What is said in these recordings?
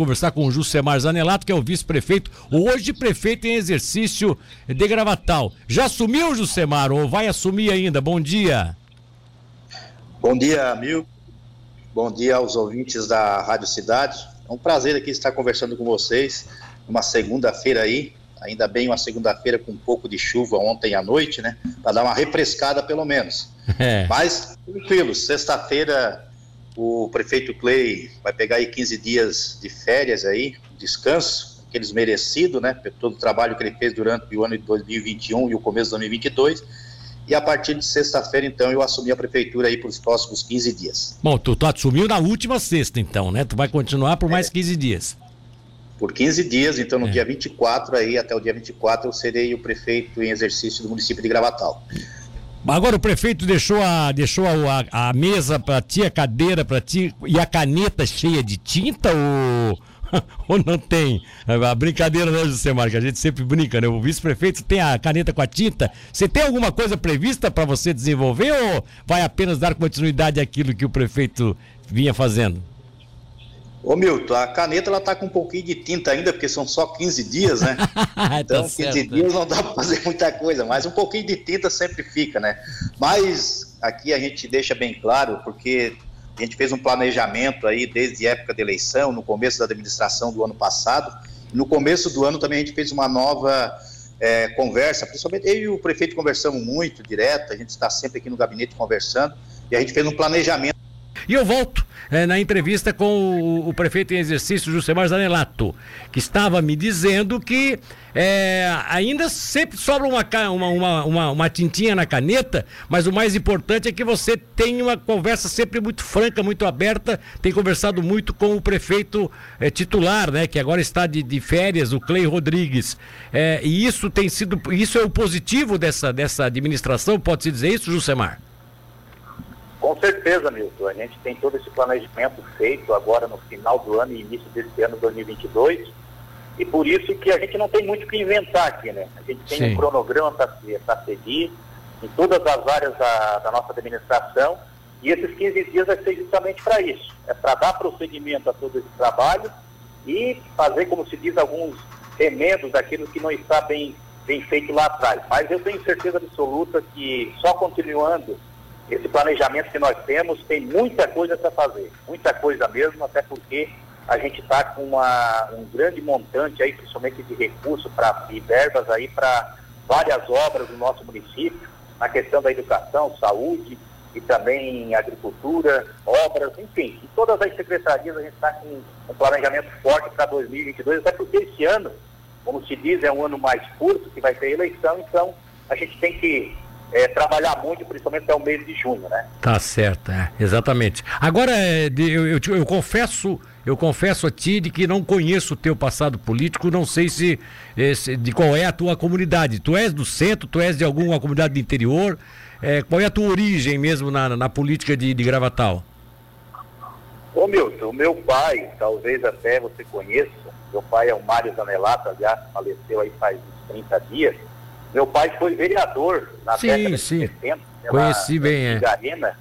conversar com o Jusemar Zanelato, que é o vice-prefeito, hoje prefeito em exercício de Gravatal. Já assumiu, Jusemar, ou vai assumir ainda? Bom dia. Bom dia, Mil. Bom dia aos ouvintes da Rádio Cidade. É um prazer aqui estar conversando com vocês uma segunda-feira aí, ainda bem uma segunda-feira com um pouco de chuva ontem à noite, né? Para dar uma refrescada pelo menos. É. Mas tranquilo, sexta-feira o prefeito Clay vai pegar aí 15 dias de férias aí, descanso, aqueles merecidos, né? Por todo o trabalho que ele fez durante o ano de 2021 e o começo de 2022. E a partir de sexta-feira, então, eu assumi a prefeitura aí para os próximos 15 dias. Bom, tu, tu assumiu na última sexta, então, né? Tu vai continuar por mais é. 15 dias por 15 dias, então no é. dia 24 aí, até o dia 24, eu serei o prefeito em exercício do município de Gravatal. Agora o prefeito deixou a, deixou a, a, a mesa para ti, a cadeira para ti e a caneta cheia de tinta ou, ou não tem? A brincadeira, né, José Marques? A gente sempre brinca, né? O vice-prefeito tem a caneta com a tinta. Você tem alguma coisa prevista para você desenvolver ou vai apenas dar continuidade àquilo que o prefeito vinha fazendo? Ô Milton, a caneta ela tá com um pouquinho de tinta ainda, porque são só 15 dias, né? Tá então, tá 15 dias não dá para fazer muita coisa, mas um pouquinho de tinta sempre fica, né? Mas aqui a gente deixa bem claro, porque a gente fez um planejamento aí desde a época da eleição, no começo da administração do ano passado. No começo do ano também a gente fez uma nova é, conversa, principalmente eu e o prefeito conversamos muito direto, a gente está sempre aqui no gabinete conversando, e a gente fez um planejamento. E eu volto é, na entrevista com o, o, prefeito em exercício, José Zanelato, que estava me dizendo que é, ainda sempre sobra uma, uma, uma, uma, tintinha na caneta, mas o mais importante é que você tem uma conversa sempre muito franca, muito aberta, tem conversado muito com o prefeito é, titular, né, que agora está de, de férias, o Clay Rodrigues. É, e isso tem sido, isso é o positivo dessa, dessa administração, pode-se dizer isso, Jusemar? Com certeza, Milton. A gente tem todo esse planejamento feito agora no final do ano e início desse ano 2022. E por isso que a gente não tem muito o que inventar aqui, né? A gente tem Sim. um cronograma para seguir em todas as áreas da, da, nossa administração. E esses 15 dias vai ser justamente para isso. É para dar prosseguimento a todo esse trabalho e fazer, como se diz, alguns remendos daquilo que não está bem, bem feito lá atrás. Mas eu tenho certeza absoluta que só continuando esse planejamento que nós temos tem muita coisa para fazer, muita coisa mesmo, até porque a gente está com uma, um grande montante aí, principalmente de recursos e verbas aí para várias obras do nosso município, na questão da educação, saúde e também agricultura, obras, enfim, em todas as secretarias a gente está com um planejamento forte para 2022, até porque esse ano, como se diz, é um ano mais curto, que vai ter eleição, então a gente tem que é, trabalhar muito, principalmente até o mês de junho, né? Tá certo, é, exatamente. Agora, é, eu, eu, eu, confesso, eu confesso a ti de que não conheço o teu passado político, não sei se, se, de qual é a tua comunidade. Tu és do centro, tu és de alguma comunidade do interior? É, qual é a tua origem mesmo na, na política de, de Gravatal? Ô Milton, o meu pai, talvez até você conheça, meu pai é o Mário Zanelato, aliás, faleceu aí faz uns 30 dias meu pai foi vereador na sim, década sim. de 70. Conheci bem, é. Arena.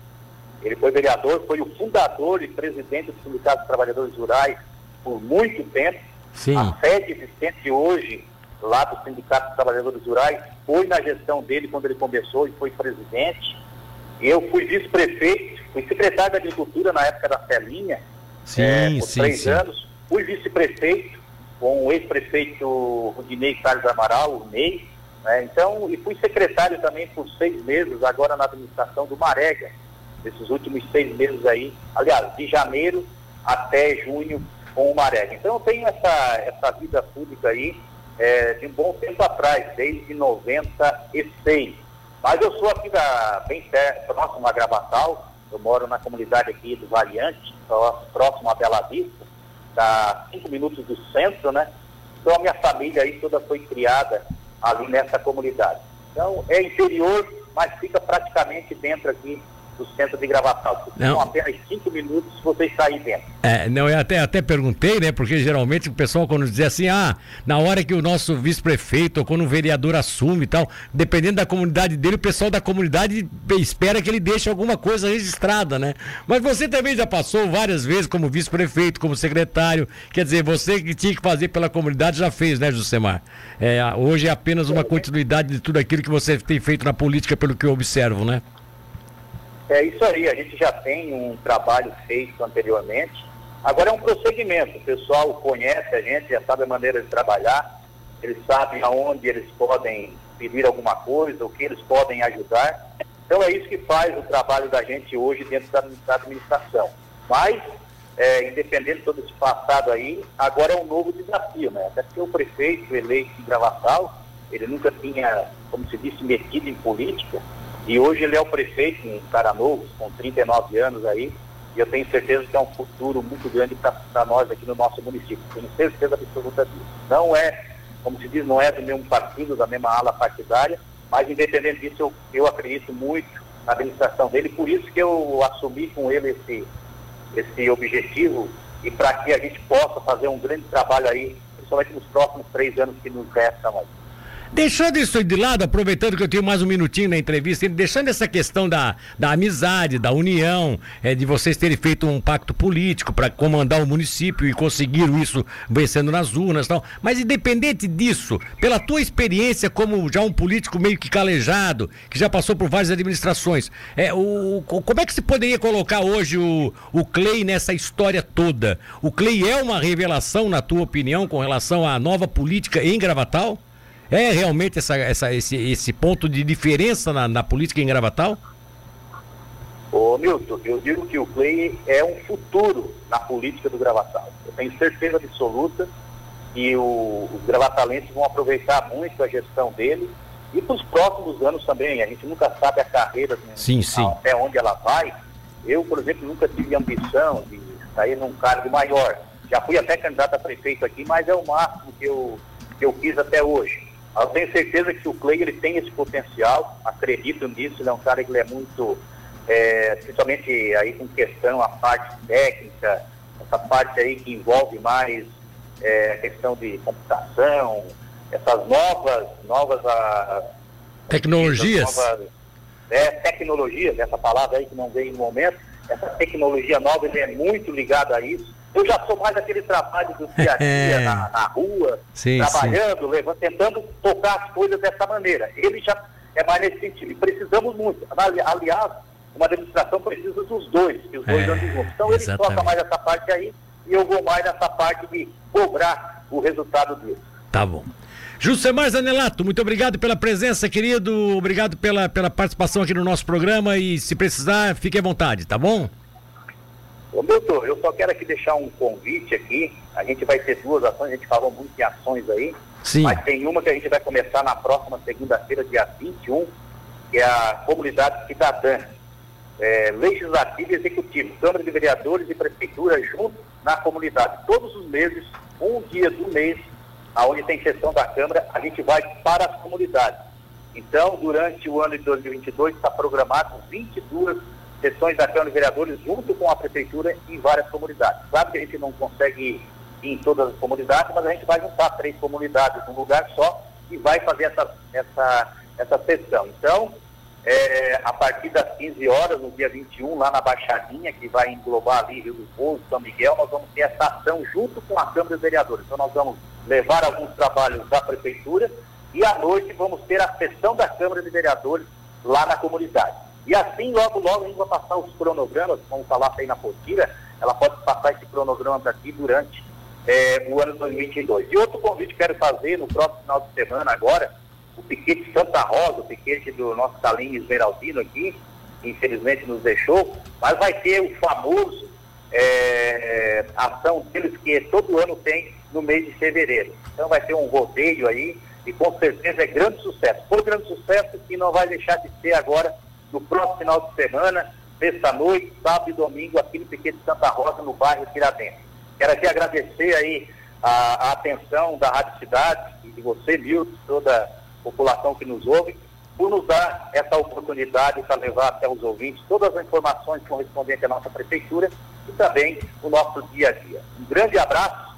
Ele foi vereador, foi o fundador e presidente do Sindicato dos Trabalhadores Rurais por muito tempo. Sim. A sede existente hoje lá do Sindicato dos Trabalhadores Rurais foi na gestão dele quando ele começou e foi presidente. Eu fui vice-prefeito, fui secretário da Agricultura na época da Celinha, sim, é, por sim, três sim. anos. Fui vice-prefeito com o ex-prefeito Rudinei Carlos Amaral, o Ney, né? Então, e fui secretário também por seis meses, agora na administração do Marega, esses últimos seis meses aí, aliás, de janeiro até junho com o Marega. Então eu tenho essa, essa vida pública aí é, de um bom tempo atrás, desde 96. Mas eu sou aqui da, bem perto, próximo a Gravatal, eu moro na comunidade aqui do Variante, próximo a Bela Vista, está cinco minutos do centro, né? Então a minha família aí toda foi criada ali nessa comunidade. Então, é interior, mas fica praticamente dentro aqui do centro de Gravatal. São apenas cinco minutos se vocês saírem dentro. É, não, eu até, até perguntei, né? Porque geralmente o pessoal quando diz assim, ah, na hora que o nosso vice-prefeito ou quando o vereador assume e tal, dependendo da comunidade dele, o pessoal da comunidade espera que ele deixe alguma coisa registrada, né? Mas você também já passou várias vezes como vice-prefeito, como secretário, quer dizer, você que tinha que fazer pela comunidade já fez, né, Josemar? É, hoje é apenas uma continuidade de tudo aquilo que você tem feito na política, pelo que eu observo, né? É isso aí, a gente já tem um trabalho feito anteriormente. Agora é um prosseguimento, o pessoal conhece a gente, já sabe a maneira de trabalhar, eles sabem aonde eles podem pedir alguma coisa, o que eles podem ajudar. Então é isso que faz o trabalho da gente hoje dentro da, administração. Mas, é, independente de todo esse passado aí, agora é um novo desafio, né? Até porque o prefeito eleito em Gravatal, ele nunca tinha, como se disse, metido em política, e hoje ele é o prefeito, um cara novo, com 39 anos aí, e eu tenho certeza que é um futuro muito grande para nós aqui no nosso município. Tenho certeza absoluta disso. Não é, como se diz, não é do mesmo partido, da mesma ala partidária, mas independente disso, eu, eu acredito muito na administração dele, por isso que eu assumi com ele esse, esse objetivo e para que a gente possa fazer um grande trabalho aí, principalmente nos próximos três anos que nos restam aí. Deixando isso de lado, aproveitando que eu tenho mais um minutinho na entrevista, deixando essa questão da, da amizade, da união, é, de vocês terem feito um pacto político para comandar o município e conseguiram isso vencendo nas urnas tal. Mas independente disso, pela tua experiência como já um político meio que calejado, que já passou por várias administrações, é, o, como é que se poderia colocar hoje o, o Clay nessa história toda? O Clay é uma revelação, na tua opinião, com relação à nova política em Gravatal? É realmente essa, essa, esse, esse ponto de diferença na, na política em Gravatal? Ô Milton, eu digo que o Clay é um futuro na política do Gravatal. Eu tenho certeza absoluta que o, os gravatalenses vão aproveitar muito a gestão dele e para os próximos anos também. A gente nunca sabe a carreira sim, sim. até onde ela vai. Eu, por exemplo, nunca tive ambição de sair num cargo maior. Já fui até candidato a prefeito aqui, mas é o máximo que eu, que eu quis até hoje. Eu tenho certeza que o Clay ele tem esse potencial, acredito nisso, ele é um cara que ele é muito, é, principalmente aí com questão a parte técnica, essa parte aí que envolve mais é, a questão de computação, essas novas, novas a, tecnologias. Novas, é, tecnologias, essa palavra aí que não veio no momento, essa tecnologia nova ele é muito ligado a isso. Eu já sou mais aquele trabalho do dia a dia é. na, na, rua, sim, trabalhando, sim. Levando, tentando tocar as coisas dessa maneira. Ele já é mais nesse sentido. E precisamos muito. Aliás, uma administração precisa dos dois, que os dois é, andam juntos. Então exatamente. ele toca mais essa parte aí e eu vou mais nessa parte de cobrar o resultado dele. Tá bom. Juscemar Zanelato, muito obrigado pela presença, querido. Obrigado pela, pela participação aqui no nosso programa e se precisar, fique à vontade, tá bom? Ô, doutor, eu só quero aqui deixar um convite aqui. A gente vai ter duas ações, a gente falou muito em ações aí. Sim. Mas tem uma que a gente vai começar na próxima segunda-feira, dia 21, que é a Comunidade Cidadã. É, legislativo e executivo, Câmara de Vereadores e Prefeitura junto na comunidade. Todos os meses, um dia do mês, aonde tem sessão da Câmara, a gente vai para as comunidades. Então, durante o ano de 2022, está programado 22 sessões da Câmara de Vereadores junto com a Prefeitura em várias comunidades. Claro que a gente não consegue ir em todas as comunidades, mas a gente vai juntar três comunidades num lugar só e vai fazer essa, essa, essa sessão. Então, é, a partir das 15 horas, no dia 21, lá na Baixadinha, que vai englobar ali Rio do Povo, São Miguel, nós vamos ter essa ação junto com a Câmara de Vereadores. Então, nós vamos levar alguns trabalhos da Prefeitura e à noite vamos ter a sessão da Câmara de Vereadores lá na comunidade. E assim, logo, logo, a gente vai passar os cronogramas, como falar aí na Potira, ela pode passar esse cronograma aqui durante é, o ano 2022. E outro convite que quero fazer no próximo final de semana agora, o piquete Santa Rosa, o piquete do nosso Salim Esmeraldino aqui, que infelizmente nos deixou, mas vai ter o famoso é, ação deles que todo ano tem no mês de fevereiro. Então vai ter um rodeio aí e com certeza é grande sucesso. Foi grande sucesso que não vai deixar de ser agora no próximo final de semana, sexta-noite, sábado e domingo, aqui no Piquete Santa Rosa, no bairro Tiradentes. Quero aqui agradecer aí a, a, atenção da Rádio Cidade e de você, viu, toda a população que nos ouve. por nos dar essa oportunidade para levar até os ouvintes todas as informações correspondentes à nossa prefeitura e também o nosso dia a dia. Um grande abraço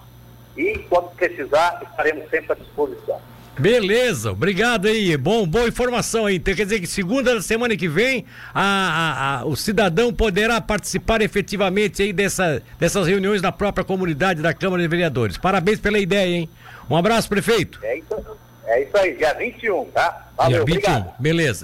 e, quando precisar, estaremos sempre à disposição. Beleza, obrigado aí. Bom, boa informação aí. Então, quer dizer que segunda da semana que vem a, a, a, o cidadão poderá participar efetivamente aí dessa, dessas reuniões da própria comunidade da Câmara de Vereadores. Parabéns pela ideia, hein? Um abraço, prefeito. É isso, é isso aí, dia 21, tá? Valeu, dia 21, obrigado. beleza.